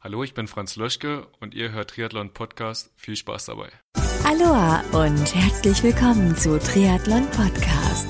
Hallo, ich bin Franz Löschke und ihr hört Triathlon Podcast. Viel Spaß dabei. Aloha und herzlich willkommen zu Triathlon Podcast.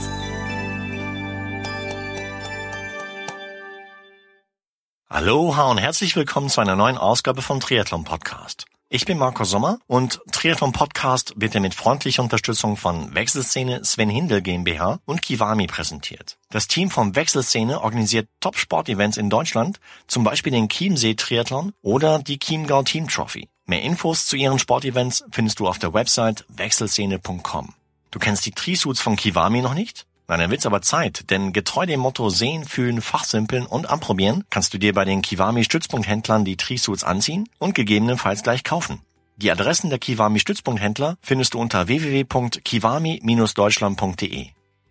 Aloha und herzlich willkommen zu einer neuen Ausgabe vom Triathlon Podcast. Ich bin Marco Sommer und Triathlon Podcast wird dir mit freundlicher Unterstützung von Wechselszene Sven Hindel GmbH und Kiwami präsentiert. Das Team von Wechselszene organisiert Top-Sport-Events in Deutschland, zum Beispiel den Chiemsee Triathlon oder die Chiemgau Team Trophy. Mehr Infos zu ihren Sportevents findest du auf der Website wechselszene.com. Du kennst die Trisuits von Kiwami noch nicht? Na, dann wird's aber Zeit, denn getreu dem Motto sehen, fühlen, fachsimpeln und anprobieren, kannst du dir bei den Kiwami Stützpunkthändlern die Trisuits anziehen und gegebenenfalls gleich kaufen. Die Adressen der Kiwami Stützpunkthändler findest du unter www.kiwami-deutschland.de.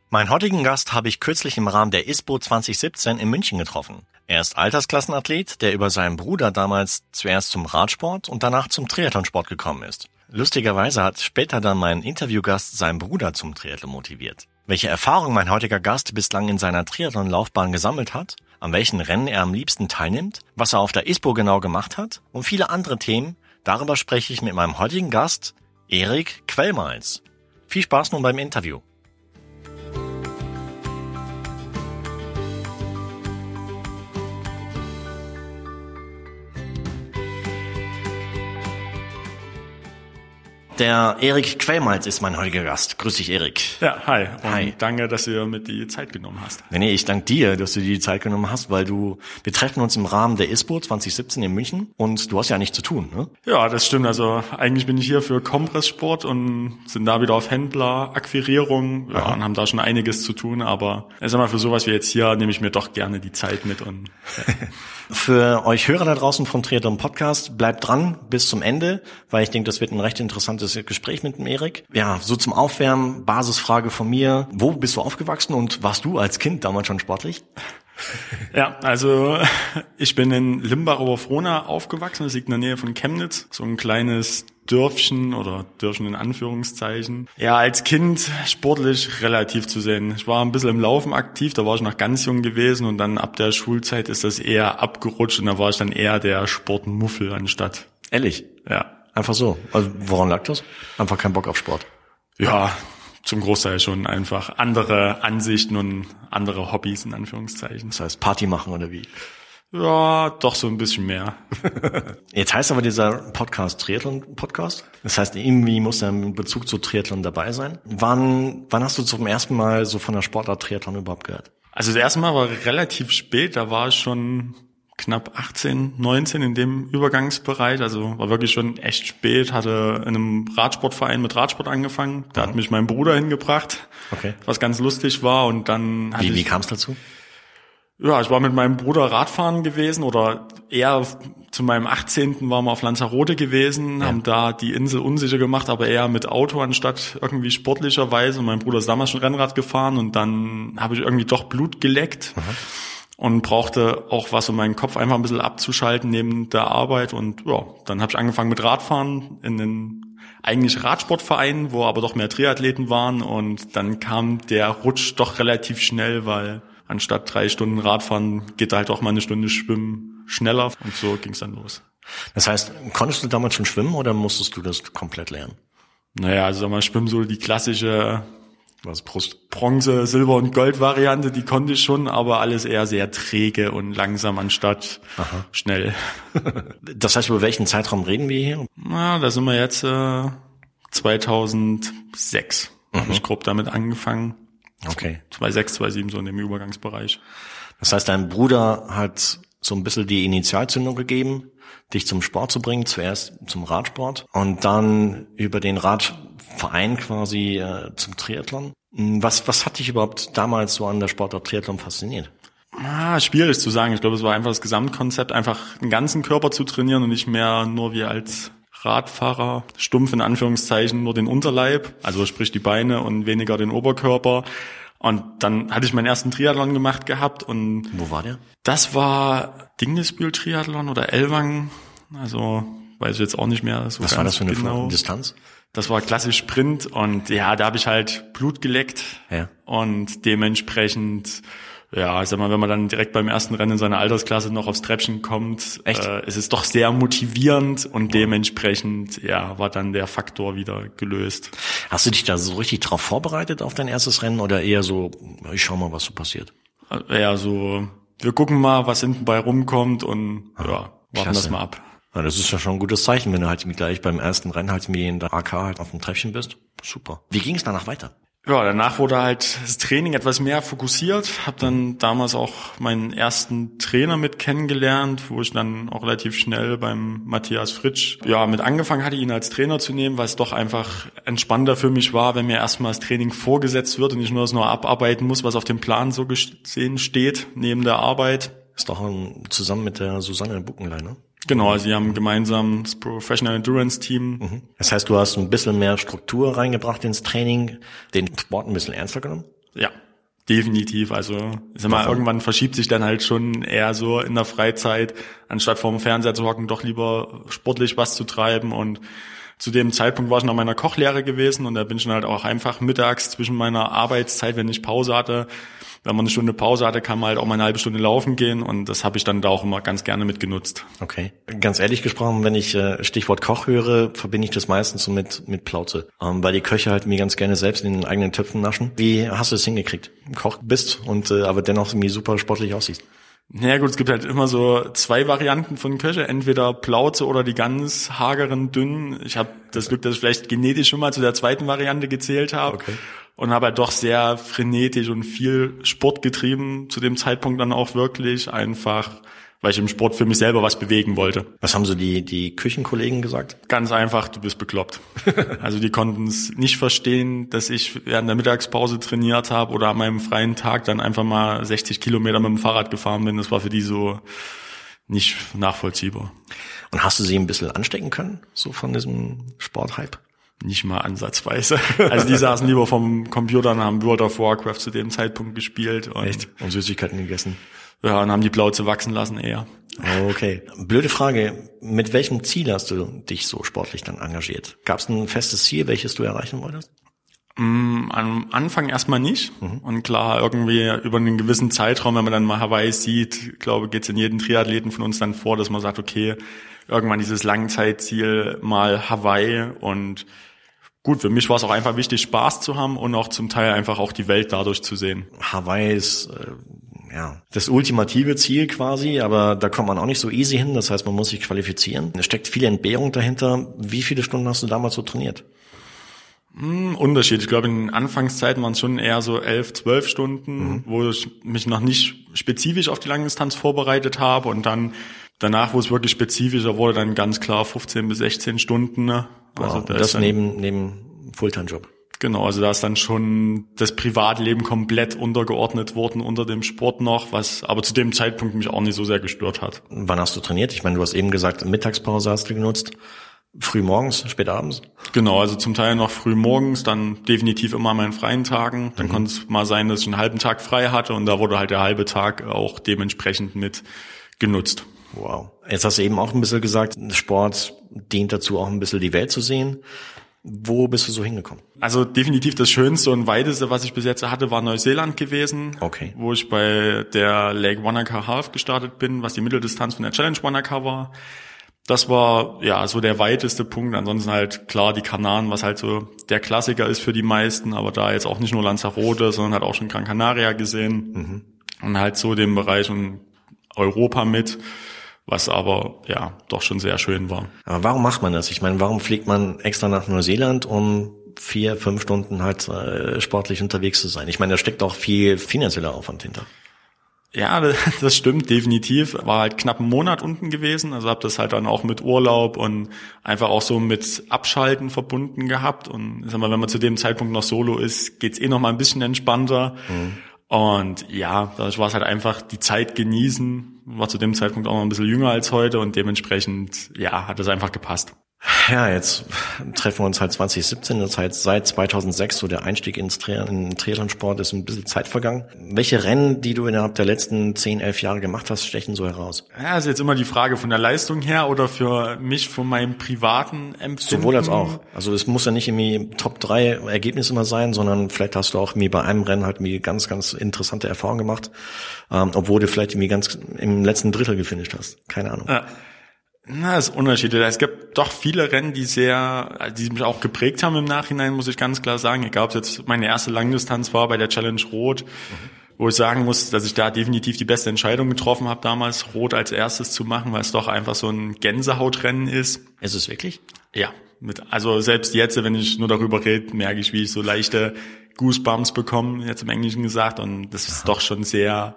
Mein heutigen Gast habe ich kürzlich im Rahmen der ISPO 2017 in München getroffen. Er ist Altersklassenathlet, der über seinen Bruder damals zuerst zum Radsport und danach zum Triathlonsport gekommen ist. Lustigerweise hat später dann mein Interviewgast seinen Bruder zum Triathlon motiviert. Welche Erfahrung mein heutiger Gast bislang in seiner Triathlon-Laufbahn gesammelt hat, an welchen Rennen er am liebsten teilnimmt, was er auf der ISPO genau gemacht hat und viele andere Themen, darüber spreche ich mit meinem heutigen Gast, Erik Quellmals. Viel Spaß nun beim Interview. Der Erik Quellmalz ist mein heutiger Gast. Grüß dich, Erik. Ja, hi. Und Hi. danke, dass du mir die Zeit genommen hast. Nee, nee, ich danke dir, dass du dir die Zeit genommen hast, weil du, wir treffen uns im Rahmen der ISPO 2017 in München und du hast ja nichts zu tun, ne? Ja, das stimmt. Also eigentlich bin ich hier für Kompresssport und sind da wieder auf Händler, Akquirierung ja, und haben da schon einiges zu tun. Aber ich sag mal, für sowas wie jetzt hier nehme ich mir doch gerne die Zeit mit und Für euch Hörer da draußen vom Triathlon Podcast, bleibt dran bis zum Ende, weil ich denke, das wird ein recht interessantes Gespräch mit dem Erik. Ja, so zum Aufwärmen, Basisfrage von mir. Wo bist du aufgewachsen und warst du als Kind damals schon sportlich? Ja, also ich bin in Limbach Oberfrohna aufgewachsen, das liegt in der Nähe von Chemnitz, so ein kleines Dörfchen oder Dörfchen in Anführungszeichen. Ja, als Kind sportlich relativ zu sehen. Ich war ein bisschen im Laufen aktiv, da war ich noch ganz jung gewesen und dann ab der Schulzeit ist das eher abgerutscht und da war ich dann eher der Sportmuffel anstatt. Ehrlich? Ja. Einfach so. Also woran lag das? Einfach kein Bock auf Sport. Ja, zum Großteil schon einfach andere Ansichten und andere Hobbys in Anführungszeichen. Das heißt Party machen oder wie? Ja, doch so ein bisschen mehr. Jetzt heißt aber dieser Podcast Triathlon Podcast. Das heißt, irgendwie muss er in Bezug zu Triathlon dabei sein. Wann, wann hast du zum ersten Mal so von der Sportart Triathlon überhaupt gehört? Also das erste Mal war relativ spät, da war ich schon knapp 18, 19 in dem Übergangsbereich, also war wirklich schon echt spät, hatte in einem Radsportverein mit Radsport angefangen, da hat mich mein Bruder hingebracht, Okay. was ganz lustig war und dann Wie, wie kam es dazu? ja, ich war mit meinem Bruder Radfahren gewesen oder eher zu meinem 18. waren wir auf Lanzarote gewesen, haben da die Insel unsicher gemacht, aber eher mit Auto anstatt irgendwie sportlicherweise. Und mein Bruder ist damals schon Rennrad gefahren und dann habe ich irgendwie doch Blut geleckt und brauchte auch was, um meinen Kopf einfach ein bisschen abzuschalten neben der Arbeit. Und ja, dann habe ich angefangen mit Radfahren in den eigentlich Radsportverein, wo aber doch mehr Triathleten waren. Und dann kam der Rutsch doch relativ schnell, weil anstatt drei Stunden Radfahren geht halt auch mal eine Stunde Schwimmen schneller. Und so ging es dann los. Das heißt, konntest du damals schon schwimmen oder musstest du das komplett lernen? Naja, also sag mal, Schwimmen so die klassische Was Brust? Bronze, Silber und Gold Variante, die konnte ich schon, aber alles eher sehr träge und langsam anstatt schnell. Das heißt, über welchen Zeitraum reden wir hier? Na, da sind wir jetzt äh, 2006. Habe ich grob damit angefangen. Okay. 2006, 2007 so in dem Übergangsbereich. Das heißt, dein Bruder hat so ein bisschen die Initialzündung gegeben, dich zum Sport zu bringen, zuerst zum Radsport und dann über den Radverein quasi äh, zum Triathlon. Hm, Was, was hat dich überhaupt damals so an der Sportart Triathlon fasziniert? Ah, schwierig zu sagen. Ich glaube, es war einfach das Gesamtkonzept, einfach den ganzen Körper zu trainieren und nicht mehr nur wie als Radfahrer, stumpf in Anführungszeichen, nur den Unterleib, also sprich die Beine und weniger den Oberkörper. Und dann hatte ich meinen ersten Triathlon gemacht gehabt und Wo war der? das war Dingesbühl Triathlon oder Elwang, also weiß ich jetzt auch nicht mehr so Was ganz war das für eine genau. Distanz? Das war klassisch Sprint und ja, da habe ich halt Blut geleckt Ja. und dementsprechend ja, ich sag mal, wenn man dann direkt beim ersten Rennen in seiner Altersklasse noch aufs Treppchen kommt, Echt? Äh, es ist doch sehr motivierend und dementsprechend, ja, war dann der Faktor wieder gelöst. Hast du dich da so richtig drauf vorbereitet auf dein erstes Rennen oder eher so, ich schau mal, was so passiert? Äh, Ja, so, wir gucken mal, was hinten bei rumkommt und ja, warten klasse. das mal ab. Ja, das ist ja schon ein gutes Zeichen, wenn du halt gleich beim ersten Rennen halt wie in der AK halt auf dem Treppchen bist. Super. Wie ging es danach weiter? Ja, danach wurde halt das Training etwas mehr fokussiert. Habe dann damals auch meinen ersten Trainer mit kennengelernt, wo ich dann auch relativ schnell beim Matthias Fritsch ja mit angefangen hatte, ihn als Trainer zu nehmen, weil es doch einfach entspannter für mich war, wenn mir erstmal das Training vorgesetzt wird und ich nur das nur abarbeiten muss, was auf dem Plan so gesehen steht neben der Arbeit. Ist doch zusammen mit der Susanne Buckenlein, ne? Genau, also sie haben gemeinsam das Professional Endurance Team. Das heißt, du hast ein bisschen mehr Struktur reingebracht ins Training, den Sport ein bisschen ernster genommen? Ja, definitiv. Also ich sag mal, Warum? irgendwann verschiebt sich dann halt schon eher so in der Freizeit, anstatt vorm Fernseher zu hocken, doch lieber sportlich was zu treiben. Und zu dem Zeitpunkt war ich noch in meiner Kochlehre gewesen und da bin ich dann halt auch einfach mittags zwischen meiner Arbeitszeit, wenn ich Pause hatte, wenn man eine Stunde Pause hatte, kann man halt auch mal eine halbe Stunde laufen gehen und das habe ich dann da auch immer ganz gerne mitgenutzt. Okay. Ganz ehrlich gesprochen, wenn ich äh, Stichwort Koch höre, verbinde ich das meistens so mit, mit Plauze. Ähm, weil die Köche halt mir ganz gerne selbst in den eigenen Töpfen naschen. Wie hast du es hingekriegt? Koch bist und äh, aber dennoch irgendwie super sportlich aussiehst. Ja gut, es gibt halt immer so zwei Varianten von Köche, entweder Plauze oder die ganz hageren, dünnen. Ich habe das Glück, dass ich vielleicht genetisch schon mal zu der zweiten Variante gezählt habe Okay. Und habe halt doch sehr frenetisch und viel Sport getrieben zu dem Zeitpunkt dann auch wirklich einfach, weil ich im Sport für mich selber was bewegen wollte. Was haben so die, die Küchenkollegen gesagt? Ganz einfach, du bist bekloppt. Also die konnten es nicht verstehen, dass ich während der Mittagspause trainiert habe oder an meinem freien Tag dann einfach mal 60 Kilometer mit dem Fahrrad gefahren bin. Das war für die so nicht nachvollziehbar. Und hast du sie ein bisschen anstecken können? So von diesem Sporthype? Nicht mal ansatzweise. Also die saßen lieber vom Computer und haben World of Warcraft zu dem Zeitpunkt gespielt und, Und Süßigkeiten gegessen? ja, und haben die Plauze wachsen lassen eher. Okay. Blöde Frage. Mit welchem Ziel hast du dich so sportlich dann engagiert? Gab es ein festes Ziel, welches du erreichen wolltest? Am Anfang erstmal nicht. Und klar, irgendwie über einen gewissen Zeitraum, wenn man dann mal Hawaii sieht, glaube geht's in jedem Triathleten von uns dann vor, dass man sagt, okay, irgendwann dieses Langzeitziel mal Hawaii und gut, für mich war es auch einfach wichtig, Spaß zu haben und auch zum Teil einfach auch die Welt dadurch zu sehen. Hawaii ist äh, ja das ultimative Ziel quasi, aber da kommt man auch nicht so easy hin. Das heißt, man muss sich qualifizieren. Es steckt viel Entbehrung dahinter. Wie viele Stunden hast du damals so trainiert? Unterschied. Ich glaube, in den Anfangszeiten waren es schon eher so elf, zwölf Stunden, wo ich mich noch nicht spezifisch auf die Langdistanz vorbereitet habe und dann danach, wo es wirklich spezifischer wurde, dann ganz klar 15 bis 16 Stunden. Also da das dann, neben neben Fulltime-Job. genau, also da ist dann schon das Privatleben komplett untergeordnet worden unter dem Sport noch, was aber zu dem Zeitpunkt mich auch nicht so sehr gestört hat. Wann hast du trainiert? Ich meine, du hast eben gesagt, Mittagspause hast du genutzt. Früh morgens, spät abends? Genau, also zum Teil noch früh morgens, dann definitiv immer an meinen freien Tagen. Dann konnte es mal sein, dass ich einen halben Tag frei hatte und da wurde halt der halbe Tag auch dementsprechend mit genutzt. Wow. Jetzt hast du eben auch ein bisschen gesagt, Sport dient dazu, auch ein bisschen die Welt zu sehen. Wo bist du so hingekommen? Also definitiv das Schönste und weiteste, was ich bis jetzt hatte, war Neuseeland gewesen. Okay. Wo ich bei der Lake Wanaka Half gestartet bin, was die Mitteldistanz von der Challenge Wanaka war. Das war ja so der weiteste Punkt. Ansonsten halt klar die Kanaren, was halt so der Klassiker ist für die meisten, aber da jetzt auch nicht nur Lanzarote, sondern halt auch schon Gran Canaria gesehen. Und halt so den Bereich und Europa mit, was aber ja doch schon sehr schön war. Aber warum macht man das? Ich meine, warum fliegt man extra nach Neuseeland, um vier, fünf Stunden halt äh, sportlich unterwegs zu sein? Ich meine, da steckt auch viel finanzieller Aufwand hinter. Ja, das stimmt definitiv. War halt knapp einen Monat unten gewesen, also habe das halt dann auch mit Urlaub und einfach auch so mit Abschalten verbunden gehabt. Und sag mal, wenn man zu dem Zeitpunkt noch Solo ist, geht's eh noch mal ein bisschen entspannter. Und ja, dadurch war es halt einfach die Zeit genießen. War zu dem Zeitpunkt auch noch ein bisschen jünger als heute und dementsprechend, ja, hat es einfach gepasst. Ja, jetzt treffen wir uns halt 2017, das heißt seit 2006 so der Einstieg ins Tri in Triathlonsport ist ein bisschen Zeit vergangen. Welche Rennen, die du innerhalb der letzten 10, 11 Jahre gemacht hast, stechen so heraus? Ja, ist jetzt immer die Frage von der Leistung her oder für mich von meinem privaten Empfinden. Sowohl als auch. Also es muss ja nicht irgendwie Top 3 Ergebnisse immer sein, sondern vielleicht hast du auch mir bei einem Rennen halt mir ganz, ganz interessante Erfahrungen gemacht, ähm, obwohl du vielleicht irgendwie ganz im letzten Drittel gefinisht hast. Keine Ahnung. Ja. Na, es ist Unterschiede. Es gibt doch viele Rennen, die sehr, die mich auch geprägt haben im Nachhinein, muss ich ganz klar sagen. Egal, ob es jetzt meine erste Langdistanz war bei der Challenge Rot, wo ich sagen muss, dass ich da definitiv die beste Entscheidung getroffen habe, damals Rot als erstes zu machen, weil es doch einfach so ein Gänsehautrennen ist. Ist es wirklich? Ja. Mit, also selbst jetzt, wenn ich nur darüber rede, merke ich, wie ich so leichte Goosebumps bekomme, jetzt im Englischen gesagt. Und das ist doch schon sehr,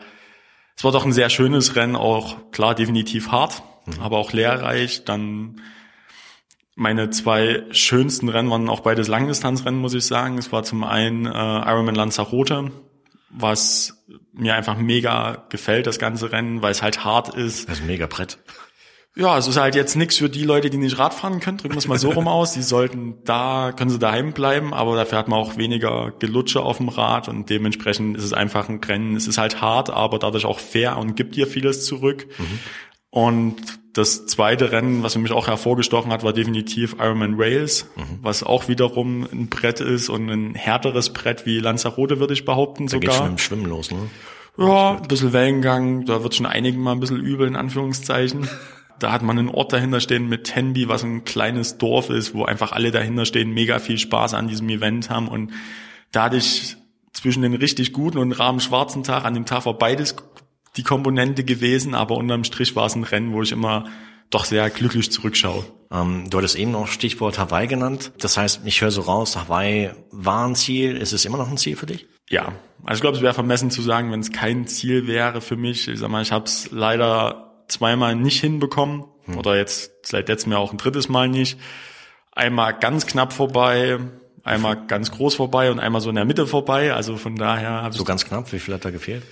es war doch ein sehr schönes Rennen, auch klar definitiv hart mhm. aber auch lehrreich. Dann meine zwei schönsten Rennen waren auch beides Langdistanzrennen, muss ich sagen. Es war zum einen äh, Ironman Lanzarote, was mir einfach mega gefällt, das ganze Rennen, weil es halt hart ist. Das ist mega Brett. Ja, es ist halt jetzt nichts für die Leute, die nicht Rad fahren können, drücken wir es mal so rum aus. Die sollten da, können sie daheim bleiben, aber dafür hat man auch weniger Gelutsche auf dem Rad und dementsprechend ist es einfach ein Rennen. Es ist halt hart, aber dadurch auch fair und gibt dir vieles zurück. Mhm. Und das zweite Rennen, was für mich auch hervorgestochen hat, war definitiv Ironman Rails, mhm. was auch wiederum ein Brett ist und ein härteres Brett wie Lanzarote, würde ich behaupten da sogar. Geht schon im Schwimmen los, ne? Ja, ein bisschen Wellengang, da wird schon einigen mal ein bisschen übel, in Anführungszeichen. Da hat man einen Ort dahinter stehen mit Tenby, was ein kleines Dorf ist, wo einfach alle dahinter stehen, mega viel Spaß an diesem Event haben und da hatte ich zwischen den richtig guten und rahmen schwarzen Tag, an dem Tag war beides die Komponente gewesen, aber unterm Strich war es ein Rennen, wo ich immer doch sehr glücklich zurückschaue. Ähm, du hattest eben noch Stichwort Hawaii genannt. Das heißt, ich höre so raus, Hawaii war ein Ziel. Ist es immer noch ein Ziel für dich? Ja, also ich glaube, es wäre vermessen zu sagen, wenn es kein Ziel wäre für mich. Ich sag mal, ich habe es leider zweimal nicht hinbekommen hm. oder jetzt seit letztem Jahr auch ein drittes Mal nicht. Einmal ganz knapp vorbei, einmal ganz groß vorbei und einmal so in der Mitte vorbei. Also von daher. So ganz knapp, wie viel hat da gefehlt?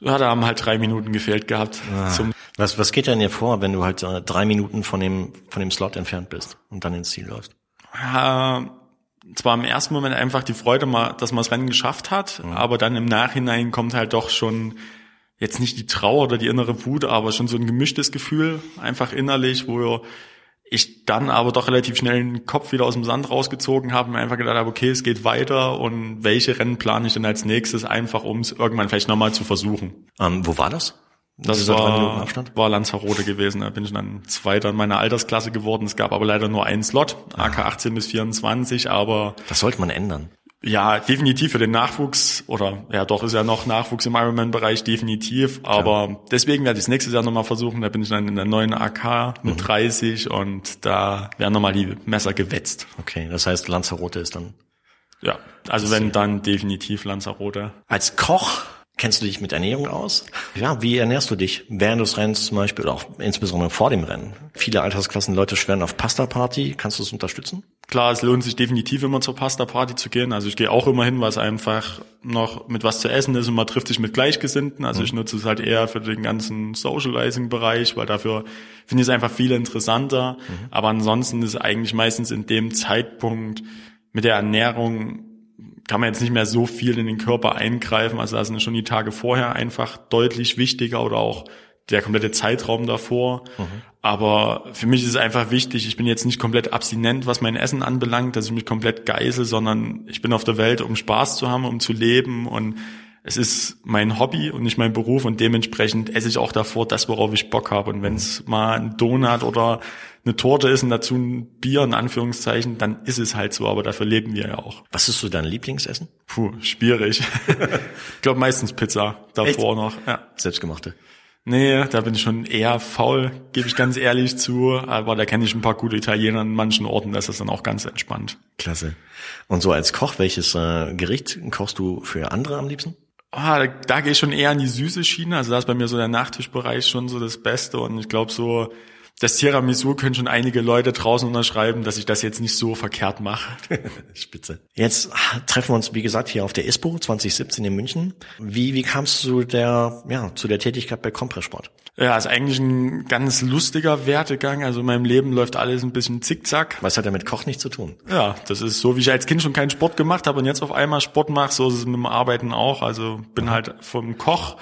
Ja, da haben halt drei Minuten gefehlt gehabt. Ah. Was, was geht denn dir vor, wenn du halt äh, drei Minuten von dem, von dem Slot entfernt bist und dann ins Ziel läufst? Ja, zwar im ersten Moment einfach die Freude, mal, dass man das Rennen geschafft hat, mhm. aber dann im Nachhinein kommt halt doch schon jetzt nicht die Trauer oder die innere Wut, aber schon so ein gemischtes Gefühl, einfach innerlich, wo ich dann aber doch relativ schnell den Kopf wieder aus dem Sand rausgezogen habe und mir einfach gedacht habe, okay, es geht weiter und welche Rennen plane ich denn als nächstes, einfach um es irgendwann vielleicht nochmal zu versuchen. Ähm, wo war das? Das war, war Lanzarote gewesen. Da bin ich dann Zweiter in meiner Altersklasse geworden. Es gab aber leider nur einen Slot, AK 18 bis 24, aber... Das sollte man ändern. Ja, definitiv für den Nachwuchs oder ja doch ist ja noch Nachwuchs im Ironman-Bereich definitiv, aber ja. deswegen werde ich es nächstes Jahr nochmal versuchen. Da bin ich dann in der neuen AK mit mhm. 30 und da werden nochmal die Messer gewetzt. Okay, das heißt Lanzarote ist dann. Ja, also wenn dann definitiv Lanzarote. Als Koch Kennst du dich mit Ernährung aus? Ja, wie ernährst du dich während des Rennens zum Beispiel, oder auch insbesondere vor dem Rennen? Viele Altersklassen Leute schweren auf Pasta-Party. Kannst du es unterstützen? Klar, es lohnt sich definitiv immer zur Pasta-Party zu gehen. Also ich gehe auch immer hin, weil es einfach noch mit was zu essen ist und man trifft sich mit Gleichgesinnten. Also mhm. ich nutze es halt eher für den ganzen Socializing-Bereich, weil dafür finde ich es einfach viel interessanter. Mhm. Aber ansonsten ist eigentlich meistens in dem Zeitpunkt mit der Ernährung kann man jetzt nicht mehr so viel in den Körper eingreifen. Also da sind schon die Tage vorher einfach deutlich wichtiger oder auch der komplette Zeitraum davor. Mhm. Aber für mich ist es einfach wichtig, ich bin jetzt nicht komplett abstinent, was mein Essen anbelangt, dass ich mich komplett geißel, sondern ich bin auf der Welt, um Spaß zu haben, um zu leben und es ist mein Hobby und nicht mein Beruf und dementsprechend esse ich auch davor das, worauf ich Bock habe. Und wenn es mal ein Donut oder eine Torte ist und dazu ein Bier in Anführungszeichen, dann ist es halt so, aber dafür leben wir ja auch. Was ist so dein Lieblingsessen? Puh, schwierig. ich glaube meistens Pizza davor Echt? noch. Ja. Selbstgemachte. Nee, da bin ich schon eher faul, gebe ich ganz ehrlich zu. Aber da kenne ich ein paar gute Italiener an manchen Orten, das ist dann auch ganz entspannt. Klasse. Und so als Koch, welches äh, Gericht kochst du für andere am liebsten? Ah, da, da gehe ich schon eher in die süße Schiene. Also da ist bei mir so der Nachtischbereich schon so das Beste. Und ich glaube so, das Tiramisu können schon einige Leute draußen unterschreiben, dass ich das jetzt nicht so verkehrt mache. Spitze. Jetzt treffen wir uns, wie gesagt, hier auf der ISPO 2017 in München. Wie, wie kamst du der, ja, zu der Tätigkeit bei Kompressport? Ja, ist eigentlich ein ganz lustiger Wertegang. Also in meinem Leben läuft alles ein bisschen zickzack. Was hat ja mit Koch nichts zu tun? Ja, das ist so, wie ich als Kind schon keinen Sport gemacht habe und jetzt auf einmal Sport mache, so ist es mit dem Arbeiten auch. Also bin halt vom Koch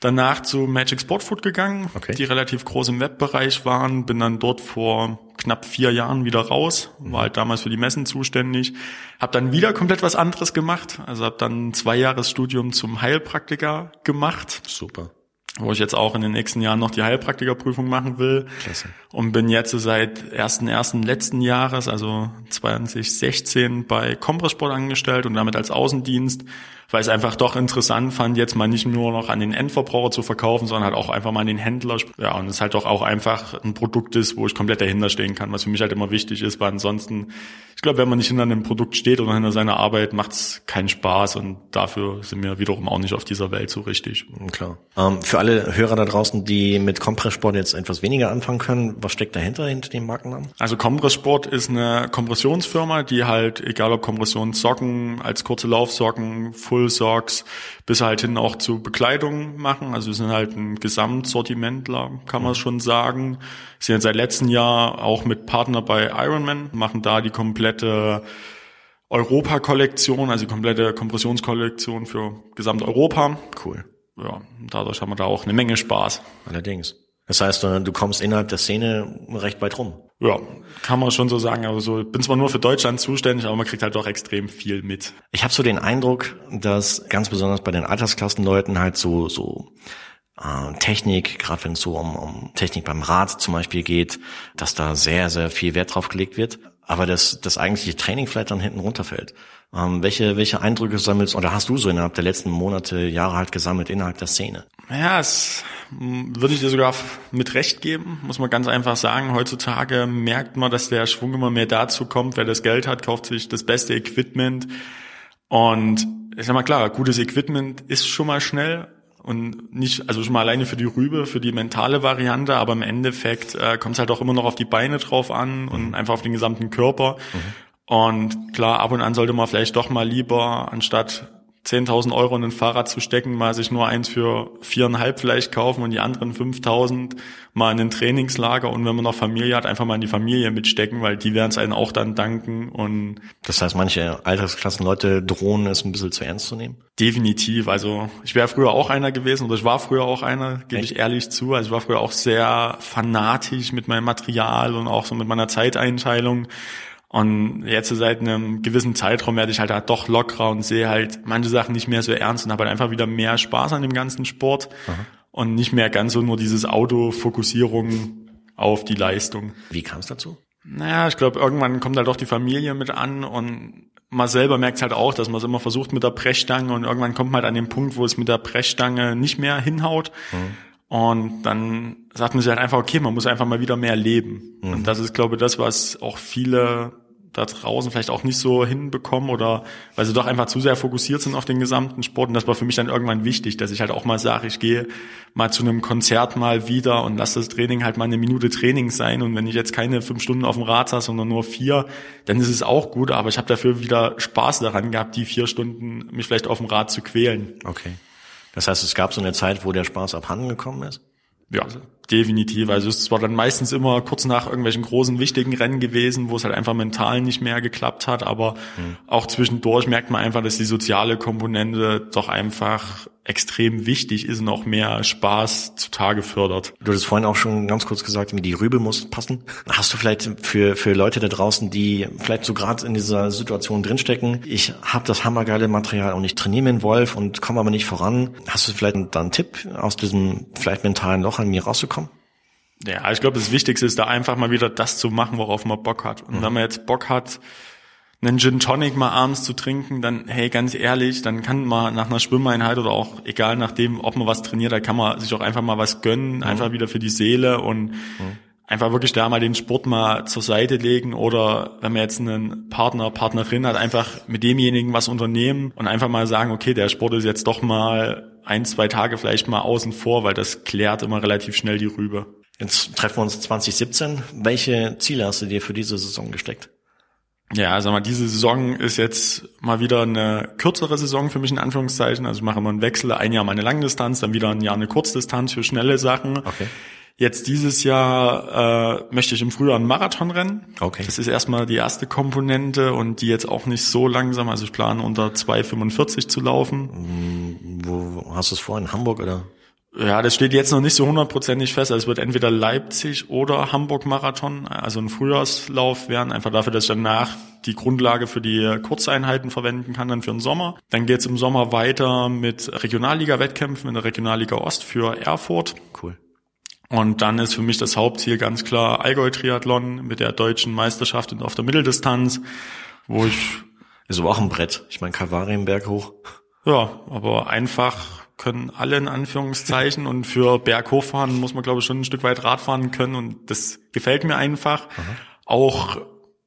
danach zu Magic Sport Food gegangen, Okay. die relativ groß im Webbereich waren, bin dann dort vor knapp vier Jahren wieder raus, war halt damals für die Messen zuständig, habe dann wieder komplett was anderes gemacht, also habe dann ein Zweijahresstudium zum Heilpraktiker gemacht, Super. wo ich jetzt auch in den nächsten Jahren noch die Heilpraktikerprüfung machen will. Klasse. Und bin jetzt seit 1.1. letzten Jahres, also 2016, bei Compressport angestellt und damit als Außendienst, weil ich es einfach doch interessant fand, jetzt mal nicht nur noch an den Endverbraucher zu verkaufen, sondern halt auch einfach mal an den Händler. Ja, und es halt doch auch einfach ein Produkt ist, wo ich komplett dahinter stehen kann, was für mich halt immer wichtig ist, weil ansonsten, ich glaube, wenn man nicht hinter einem Produkt steht oder hinter seiner Arbeit, macht es keinen Spaß und dafür sind wir wiederum auch nicht auf dieser Welt so richtig. Klar. Ähm, für alle Hörer da draußen, die mit Kompresssport jetzt etwas weniger anfangen können, was steckt dahinter, hinter dem Markennamen? Also Kompresssport ist eine Kompressionsfirma, die halt, egal ob Kompressionssocken, als kurze Laufsocken, Full Socks, bis halt hin auch zu Bekleidung machen. Also wir sind halt ein Gesamtsortimentler, kann man schon sagen. Sind jetzt seit letztem Jahr auch mit Partner bei Ironman, machen da die komplette Europa-Kollektion, also die komplette Kompressionskollektion für Gesamteuropa. Cool. Ja, dadurch haben wir da auch eine Menge Spaß. Allerdings. Das heißt, du kommst innerhalb der Szene recht weit rum. Ja, kann man schon so sagen. Also bin zwar nur für Deutschland zuständig, aber man kriegt halt doch extrem viel mit. Ich habe so den Eindruck, dass ganz besonders bei den Altersklassenleuten halt so so äh, Technik, gerade wenn es so um, um Technik beim Rad zum Beispiel geht, dass da sehr sehr viel Wert drauf gelegt wird, aber das das eigentliche Training vielleicht dann hinten runterfällt. Ähm, welche welche Eindrücke sammelst oder hast du so innerhalb der letzten Monate Jahre halt gesammelt innerhalb der Szene? Ja, es mh, würde ich dir sogar mit Recht geben, muss man ganz einfach sagen. Heutzutage merkt man, dass der Schwung immer mehr dazu kommt, wer das Geld hat, kauft sich das beste Equipment. Und ich sag mal klar, gutes Equipment ist schon mal schnell und nicht, also schon mal alleine für die Rübe, für die mentale Variante, aber im Endeffekt äh, kommt es halt auch immer noch auf die Beine drauf an und einfach auf den gesamten Körper. Und klar, ab und an sollte man vielleicht doch mal lieber, anstatt 10.000 Euro in ein Fahrrad zu stecken, mal sich nur eins für viereinhalb vielleicht kaufen und die anderen 5.000 mal in ein Trainingslager. Und wenn man noch Familie hat, einfach mal in die Familie mitstecken, weil die werden es einen auch dann danken. Und Das heißt, manche Altersklassenleute drohen es ein bisschen zu ernst zu nehmen. definitiv, also ich wäre früher auch einer gewesen oder ich war früher auch einer, gebe ich ehrlich zu, also ich war früher auch sehr fanatisch mit meinem Material und auch so mit meiner Zeiteinteilung und jetzt seit einem gewissen Zeitraum werde ich halt, halt doch lockerer und sehe halt manche Sachen nicht mehr so ernst und habe halt einfach wieder mehr Spaß an dem ganzen Sport und nicht mehr ganz so nur dieses Autofokussierung auf die Leistung. Wie kam es dazu? Naja, ich glaube, irgendwann kommt halt doch die Familie mit an und man selber merkt halt auch, dass man es immer versucht mit der Brechstange und irgendwann kommt man halt an den Punkt, wo es mit der Brechstange nicht mehr hinhaut. Und dann sagt man sich halt einfach, okay, man muss einfach mal wieder mehr leben. Und das ist, glaube ich, das, was auch viele da draußen vielleicht auch nicht so hinbekommen oder weil sie doch einfach zu sehr fokussiert sind auf den gesamten Sport. Und das war für mich dann irgendwann wichtig, dass ich halt auch mal sage, ich gehe mal zu einem Konzert mal wieder und lasse das Training halt mal eine Minute Training sein. Und wenn ich jetzt keine fünf Stunden auf dem Rad saß, sondern nur vier, dann ist es auch gut. Aber ich habe dafür wieder Spaß daran gehabt, die vier Stunden mich vielleicht auf dem Rad zu quälen. Okay. Das heißt, es gab so eine Zeit, wo der Spaß abhanden gekommen ist? Ja, definitiv. Also es war dann meistens immer kurz nach irgendwelchen großen, wichtigen Rennen gewesen, wo es halt einfach mental nicht mehr geklappt hat. Aber auch zwischendurch merkt man einfach, dass die soziale Komponente doch einfach extrem wichtig ist und auch mehr Spaß zutage fördert. Du hast vorhin auch schon ganz kurz gesagt, die Rübe muss passen. Hast du vielleicht für, für Leute da draußen, die vielleicht so gerade in dieser Situation drinstecken, ich habe das hammergeile Material und ich trainiere mit Wolf und komme aber nicht voran. Hast du vielleicht da einen Tipp, aus diesem vielleicht mentalen Loch an mir rauszukommen? Ja, ich glaube, das Wichtigste ist da einfach mal wieder das zu machen, worauf man Bock hat. Und wenn man jetzt Bock hat, einen Gin Tonic mal abends zu trinken, dann, hey, ganz ehrlich, dann kann man nach einer Schwimmeinheit oder auch egal nachdem, ob man was trainiert, da kann man sich auch einfach mal was gönnen, einfach wieder für die Seele und einfach wirklich da mal den Sport mal zur Seite legen oder wenn man jetzt einen Partner, Partnerin hat, einfach mit demjenigen was unternehmen und einfach mal sagen, okay, der Sport ist jetzt doch mal ein, zwei Tage vielleicht mal außen vor, weil das klärt immer relativ schnell die Rübe. Jetzt treffen wir uns 2017. Welche Ziele hast du dir für diese Saison gesteckt? Ja, sag mal, diese Saison ist jetzt mal wieder eine kürzere Saison für mich in Anführungszeichen. Also ich mache immer einen Wechsel, ein Jahr meine Langdistanz, dann wieder ein Jahr eine Kurzdistanz für schnelle Sachen. Okay. Jetzt dieses Jahr äh, möchte ich im Frühjahr einen Marathon rennen. Okay. Das ist erstmal die erste Komponente und die jetzt auch nicht so langsam. Also ich plane unter 2,45 zu laufen. Wo wo hast du es vor? In Hamburg oder? Ja, das steht jetzt noch nicht so hundertprozentig fest. Also es wird entweder Leipzig oder Hamburg-Marathon, also ein Frühjahrslauf werden, einfach dafür, dass ich danach die Grundlage für die Kurzeinheiten verwenden kann, dann für den Sommer. Dann geht's im Sommer weiter mit Regionalliga-Wettkämpfen in der Regionalliga Ost für Erfurt. Cool. Und dann ist für mich das Hauptziel ganz klar Allgäu-Triathlon mit der deutschen Meisterschaft und auf der Mitteldistanz, wo ich, Ist aber auch ein Brett. Ich meine, Kalvarienberg hoch. ja, aber einfach können alle in Anführungszeichen und für Berghochfahren muss man glaube ich schon ein Stück weit Radfahren können und das gefällt mir einfach. Auch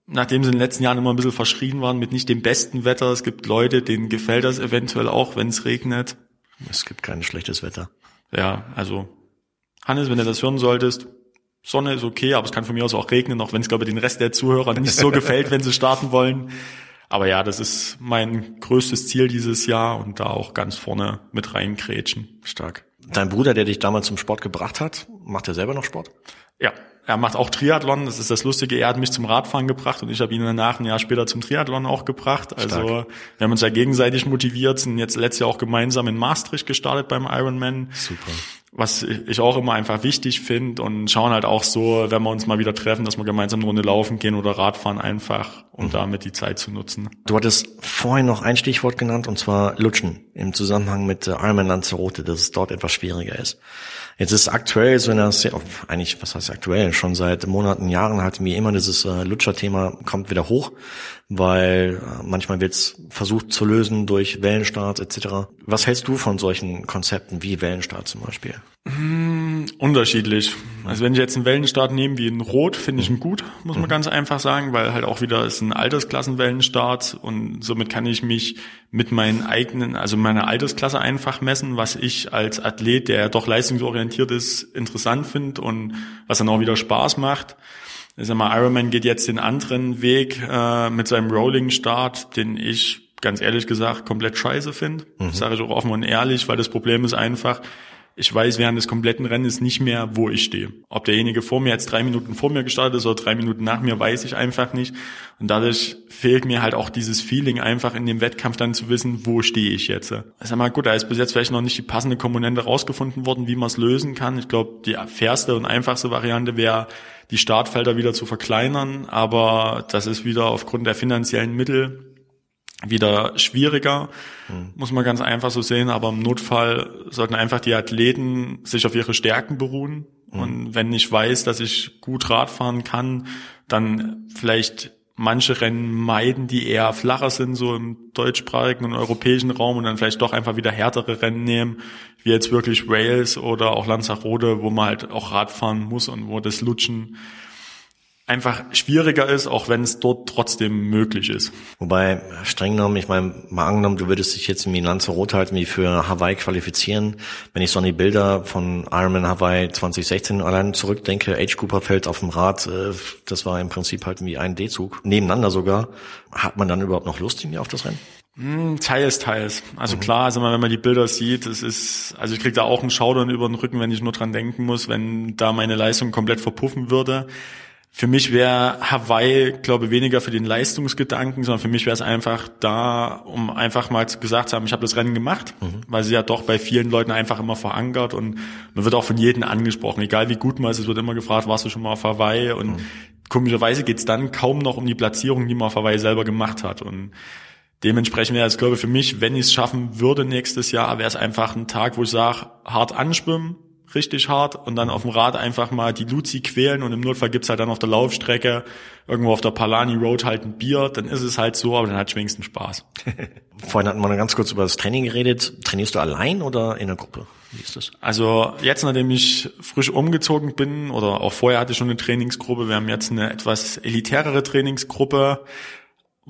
nachdem sie in den letzten Jahren immer ein bisschen verschrien waren mit nicht dem besten Wetter. Es gibt Leute, denen gefällt das eventuell auch, wenn es regnet. Es gibt kein schlechtes Wetter. Ja, also Hannes, wenn du das hören solltest, Sonne ist okay, aber es kann von mir aus auch regnen, auch wenn es, glaube ich, den Rest der Zuhörer nicht so gefällt, wenn sie starten wollen. Aber ja, das ist mein größtes Ziel dieses Jahr und da auch ganz vorne mit reinkrätschen. Stark. Dein Bruder, der dich damals zum Sport gebracht hat, macht er selber noch Sport? Ja, er macht auch Triathlon. Das ist das Lustige. Er hat mich zum Radfahren gebracht und ich habe ihn danach ein Jahr später zum Triathlon auch gebracht. Also Stark. wir haben uns ja gegenseitig motiviert, sind jetzt letztes Jahr auch gemeinsam in Maastricht gestartet beim Ironman. Super. Was ich auch immer einfach wichtig finde und schauen halt auch so, wenn wir uns mal wieder treffen, dass wir gemeinsam eine Runde laufen gehen oder Radfahren einfach, um damit die Zeit zu nutzen. Du hattest vorhin noch ein Stichwort genannt, und zwar Lutschen im Zusammenhang mit Ironman Lanzarote, dass es dort etwas schwieriger ist. Jetzt ist aktuell so in der Szene, eigentlich, was heißt aktuell, schon seit Monaten, Jahren halt wie immer dieses äh, Lutscher-Thema kommt wieder hoch, weil äh, manchmal wird's versucht zu lösen durch Wellenstarts etc. Was hältst du von solchen Konzepten wie Wellenstart zum Beispiel? Unterschiedlich. Also wenn ich jetzt einen Wellenstart nehme wie ein Rot, finde ich ihn gut, muss man ganz einfach sagen, weil halt auch wieder ist ein Altersklassenwellenstart und somit kann ich mich mit meinen eigenen, also meiner Altersklasse einfach messen, was ich als Athlet, der ja doch leistungsorientiert ist, interessant finde und was dann auch wieder Spaß macht. Ich sag mal, Ironman geht jetzt den anderen Weg äh, mit seinem Rolling-Start, den ich ganz ehrlich gesagt komplett scheiße finde. Das sage ich auch offen und ehrlich, weil das Problem ist einfach, ich weiß während des kompletten Rennens nicht mehr, wo ich stehe. Ob derjenige vor mir jetzt drei Minuten vor mir gestartet ist oder drei Minuten nach mir, weiß ich einfach nicht. Und dadurch fehlt mir halt auch dieses Feeling, einfach in dem Wettkampf dann zu wissen, wo stehe ich jetzt. Sag mal, gut, da ist bis jetzt vielleicht noch nicht die passende Komponente rausgefunden worden, wie man es lösen kann. Ich glaube, die fairste und einfachste Variante wäre, die Startfelder wieder zu verkleinern. Aber das ist wieder aufgrund der finanziellen Mittel wieder schwieriger, muss man ganz einfach so sehen. Aber im Notfall sollten einfach die Athleten sich auf ihre Stärken beruhen. Und wenn ich weiß, dass ich gut Radfahren kann, dann vielleicht manche Rennen meiden, die eher flacher sind, so im deutschsprachigen und europäischen Raum und dann vielleicht doch einfach wieder härtere Rennen nehmen, wie jetzt wirklich Wales oder auch Lanzarote, wo man halt auch Radfahren muss und wo das Lutschen einfach schwieriger ist, auch wenn es dort trotzdem möglich ist. Wobei, streng genommen, ich meine, mal angenommen, du würdest dich jetzt wie in Lanzarote halt wie für Hawaii qualifizieren. Wenn ich so an die Bilder von Ironman Hawaii 2016 allein zurückdenke, Age Cooper fällt auf dem Rad, äh, das war im Prinzip halt wie ein D-Zug, nebeneinander sogar. Hat man dann überhaupt noch Lust irgendwie auf das Rennen? Hm, Teils, teils. Also klar, also wenn man die Bilder sieht, es ist, also ich krieg da auch einen Schaudern über den Rücken, wenn ich nur dran denken muss, wenn da meine Leistung komplett verpuffen würde. Für mich wäre Hawaii, glaube ich, weniger für den Leistungsgedanken, sondern für mich wäre es einfach da, um einfach mal gesagt zu haben, ich habe das Rennen gemacht, weil sie ja doch bei vielen Leuten einfach immer verankert und man wird auch von jedem angesprochen, egal wie gut man ist, es wird immer gefragt, warst du schon mal auf Hawaii? Und komischerweise geht's dann kaum noch um die Platzierung, die man auf Hawaii selber gemacht hat. Und Dementsprechend wäre es, glaube ich, für mich, wenn ich es schaffen würde nächstes Jahr, wäre es einfach ein Tag, wo ich sage, hart anschwimmen, richtig hart und dann auf dem Rad einfach mal die Luzi quälen und im Notfall gibt's halt dann auf der Laufstrecke irgendwo auf der Palani Road halt ein Bier, dann ist es halt so, aber dann hat wenigstens Spaß. Vorhin hatten wir noch ganz kurz über das Training geredet. Trainierst du allein oder in der Gruppe? Wie ist das? Also jetzt, nachdem ich frisch umgezogen bin oder auch vorher hatte ich schon eine Trainingsgruppe, wir haben jetzt eine etwas elitärere Trainingsgruppe,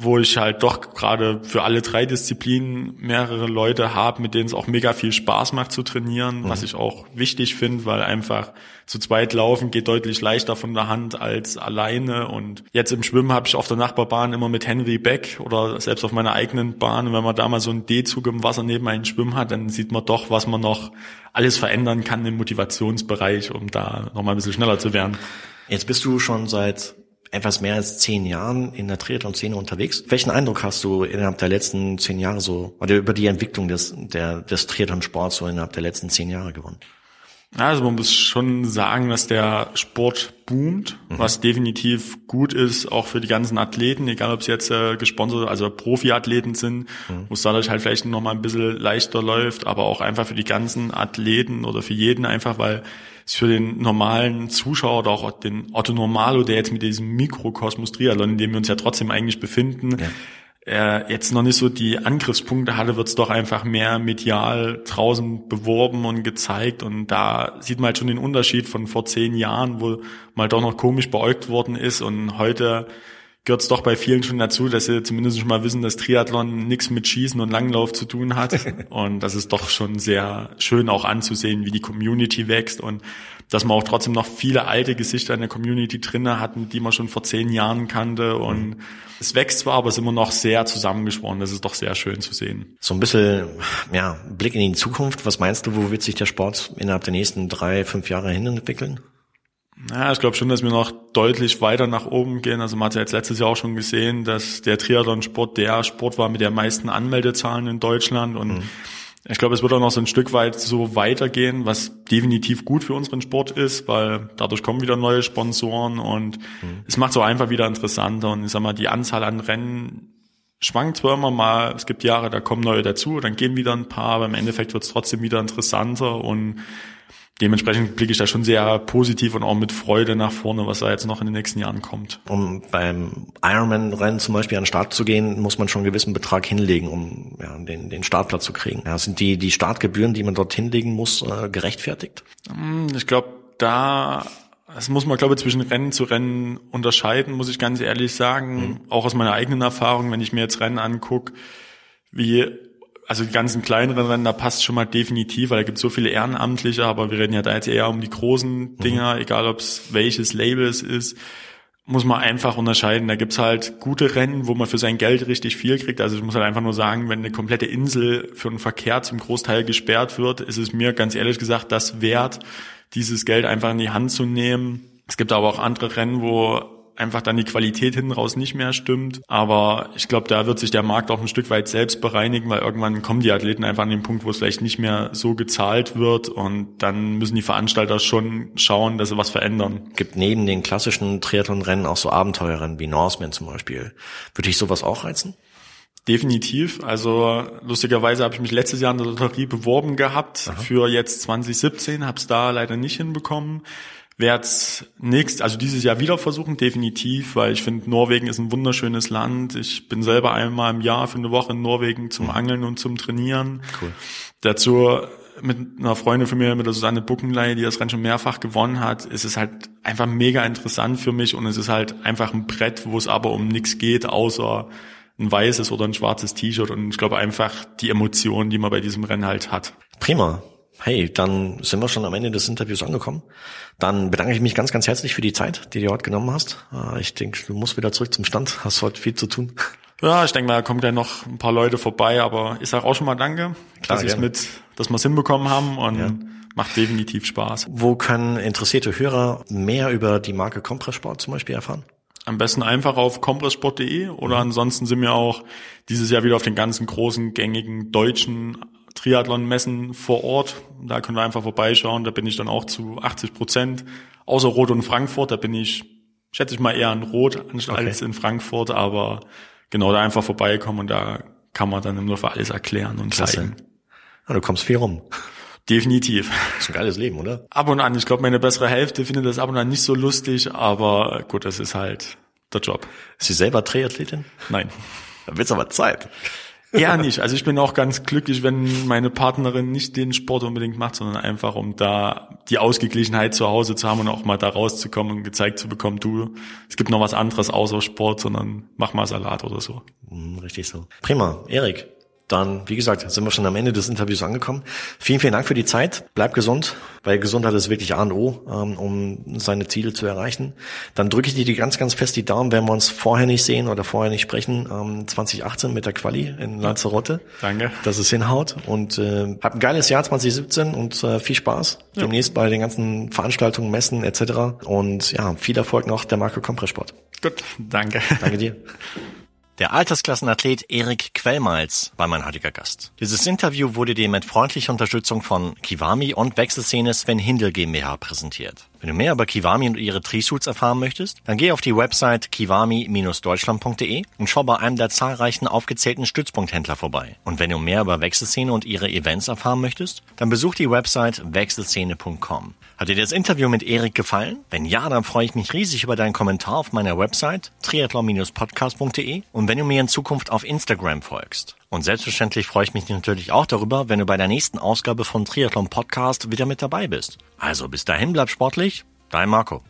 wo ich halt doch gerade für alle drei Disziplinen mehrere Leute habe, mit denen es auch mega viel Spaß macht zu trainieren, mhm. was ich auch wichtig finde, weil einfach zu zweit laufen geht deutlich leichter von der Hand als alleine. Und jetzt im Schwimmen habe ich auf der Nachbarbahn immer mit Henry Beck oder selbst auf meiner eigenen Bahn. Und wenn man da mal so einen D-Zug im Wasser neben einen Schwimmen hat, dann sieht man doch, was man noch alles verändern kann im Motivationsbereich, um da nochmal ein bisschen schneller zu werden. Jetzt bist du schon seit etwas mehr als zehn Jahren in der Triathlon-Szene unterwegs. Welchen Eindruck hast du innerhalb der letzten zehn Jahre so, oder über die Entwicklung des, der, des Triathlon-Sports so innerhalb der letzten zehn Jahre gewonnen? Also man muss schon sagen, dass der Sport boomt, mhm. was definitiv gut ist, auch für die ganzen Athleten, egal ob es jetzt äh, gesponsert, also Profiathleten sind, mhm. wo es dadurch halt vielleicht noch mal ein bisschen leichter läuft, aber auch einfach für die ganzen Athleten oder für jeden einfach, weil es für den normalen Zuschauer oder auch den Otto Normalo, der jetzt mit diesem Mikrokosmos Triathlon, in dem wir uns ja trotzdem eigentlich befinden, ja er jetzt noch nicht so die Angriffspunkte hatte, wird es doch einfach mehr medial draußen beworben und gezeigt. Und da sieht man halt schon den Unterschied von vor zehn Jahren, wo mal doch noch komisch beäugt worden ist. Und heute gehört es doch bei vielen schon dazu, dass sie zumindest schon mal wissen, dass Triathlon nichts mit Schießen und Langlauf zu tun hat. und das ist doch schon sehr schön auch anzusehen, wie die Community wächst und dass man auch trotzdem noch viele alte Gesichter in der Community drinne hatten, die man schon vor zehn Jahren kannte. Und es wächst zwar, aber es ist immer noch sehr zusammengeschworen. Das ist doch sehr schön zu sehen. So ein bisschen, ja, Blick in die Zukunft. Was meinst du, wo wird sich der Sport innerhalb der nächsten drei, fünf Jahre hin entwickeln? Ja, ich glaube schon, dass wir noch deutlich weiter nach oben gehen. Also man hat ja jetzt letztes Jahr auch schon gesehen, dass der Triathlon-Sport der Sport war mit der meisten Anmeldezahlen in Deutschland und mhm. Ich glaube, es wird auch noch so ein Stück weit so weitergehen, was definitiv gut für unseren Sport ist, weil dadurch kommen wieder neue Sponsoren und mhm. es macht so einfach wieder interessanter. Und ich sag mal, die Anzahl an Rennen schwankt zwar immer mal, es gibt Jahre, da kommen neue dazu, dann gehen wieder ein paar, aber im Endeffekt wird es trotzdem wieder interessanter und dementsprechend blicke ich da schon sehr positiv und auch mit Freude nach vorne, was da jetzt noch in den nächsten Jahren kommt. Um beim Ironman-Rennen zum Beispiel an den Start zu gehen, muss man schon einen gewissen Betrag hinlegen, um ja, den, den Startplatz zu kriegen. Ja, sind die, die Startgebühren, die man dort hinlegen muss, äh, gerechtfertigt? Hm, ich glaube, da das muss man, glaube ich, zwischen Rennen zu Rennen unterscheiden, muss ich ganz ehrlich sagen. Mhm. Auch aus meiner eigenen Erfahrung, wenn ich mir jetzt Rennen angucke, wie also die ganzen kleineren Rennen, da passt schon mal definitiv, weil da gibt so viele Ehrenamtliche, aber wir reden ja da jetzt eher um die großen Dinger, mhm. egal ob es welches Label es ist, muss man einfach unterscheiden. Da gibt's halt gute Rennen, wo man für sein Geld richtig viel kriegt. Also ich muss halt einfach nur sagen, wenn eine komplette Insel für den Verkehr zum Großteil gesperrt wird, ist es mir ganz ehrlich gesagt das wert, dieses Geld einfach in die Hand zu nehmen. Es gibt aber auch andere Rennen, wo einfach dann die Qualität hinten raus nicht mehr stimmt. Aber ich glaube, da wird sich der Markt auch ein Stück weit selbst bereinigen, weil irgendwann kommen die Athleten einfach an den Punkt, wo es vielleicht nicht mehr so gezahlt wird und dann müssen die Veranstalter schon schauen, dass sie was verändern. Gibt neben den klassischen Triathlon-Rennen auch so Abenteuerrennen wie Norseman zum Beispiel. Würde ich sowas auch reizen? Definitiv. Also lustigerweise habe ich mich letztes Jahr in der Lotterie beworben gehabt Aha. für jetzt 2017, habe es da leider nicht hinbekommen werde es nächst, also dieses Jahr wieder versuchen, definitiv, weil ich finde, Norwegen ist ein wunderschönes Land. Ich bin selber einmal im Jahr für eine Woche in Norwegen zum mhm. Angeln und zum Trainieren. Cool. Dazu mit einer Freundin von mir, mit der Susanne Buckenlei, die das Rennen schon mehrfach gewonnen hat, ist es halt einfach mega interessant für mich und es ist halt einfach ein Brett, wo es aber um nichts geht, außer ein weißes oder ein schwarzes T-Shirt und ich glaube einfach die Emotionen, die man bei diesem Rennen halt hat. Prima. Hey, dann sind wir schon am Ende des Interviews angekommen. Dann bedanke ich mich ganz, ganz herzlich für die Zeit, die du heute genommen hast. Ah, ich denke, du musst wieder zurück zum Stand. Hast heute viel zu tun. Ja, ich denke mal, da kommen gleich noch ein paar Leute vorbei, aber ich sage auch schon mal Danke, Klar, dass, mit, dass wir es hinbekommen haben und ja. macht definitiv Spaß. Wo können interessierte Hörer mehr über die Marke Kompressport zum Beispiel erfahren? Am besten einfach auf kompressport.de oder mhm. ansonsten sind wir auch dieses Jahr wieder auf den ganzen großen, gängigen deutschen Triathlon-Messen vor Ort. Da können wir einfach vorbeischauen. Da bin ich dann auch zu 80 Prozent. Außer Rot und Frankfurt, da bin ich, schätze ich mal, eher in Rot als okay. in Frankfurt. Aber genau, da einfach vorbeikommen und da kann man dann im Notfall alles erklären und Klasse. zeigen. Ja, du kommst viel rum. Definitiv. Das ist ein geiles Leben, oder? Ab und an. Ich glaube, meine bessere Hälfte findet das ab und an nicht so lustig, aber gut, das ist halt der Job. Ist sie selber Triathletin? Nein. Da wird's aber Zeit. Eher nicht. Also ich bin auch ganz glücklich, wenn meine Partnerin nicht den Sport unbedingt macht, sondern einfach, um da die Ausgeglichenheit zu Hause zu haben und auch mal da rauszukommen und gezeigt zu bekommen, du, es gibt noch was anderes außer Sport, sondern mach mal Salat oder so. Hm, richtig so. Prima. Erik, dann, wie gesagt, sind wir schon am Ende des Interviews angekommen. Vielen, vielen Dank für die Zeit. Bleib gesund, weil Gesundheit ist wirklich A und O, ähm, um seine Ziele zu erreichen. Dann drücke ich dir die ganz, ganz fest die Daumen, wenn wir uns vorher nicht sehen oder vorher nicht sprechen, 2018 ähm, mit der Quali in Lanzarote. Danke. Dass es hinhaut und äh, hab ein geiles Jahr 2017 und äh, viel Spaß ja. demnächst bei den ganzen Veranstaltungen, Messen etc. Und ja, viel Erfolg noch der Marco Kompressport. Gut, danke. Danke dir. Der Altersklassenathlet Erik Quellmals war mein heutiger Gast. Dieses Interview wurde dir mit freundlicher Unterstützung von Kiwami und Wechselszene Sven Hindel GmbH präsentiert. Wenn du mehr über Kiwami und ihre Trisuits erfahren möchtest, dann geh auf die Website kiwami-deutschland.de und schau bei einem der zahlreichen aufgezählten Stützpunkthändler vorbei. Und wenn du mehr über Wechselszene und ihre Events erfahren möchtest, dann besuch die Website wechselszene.com. Hat dir das Interview mit Erik gefallen? Wenn ja, dann freue ich mich riesig über deinen Kommentar auf meiner Website triathlon-podcast.de und wenn du mir in Zukunft auf Instagram folgst. Und selbstverständlich freue ich mich natürlich auch darüber, wenn du bei der nächsten Ausgabe von Triathlon Podcast wieder mit dabei bist. Also bis dahin bleib sportlich, dein Marco.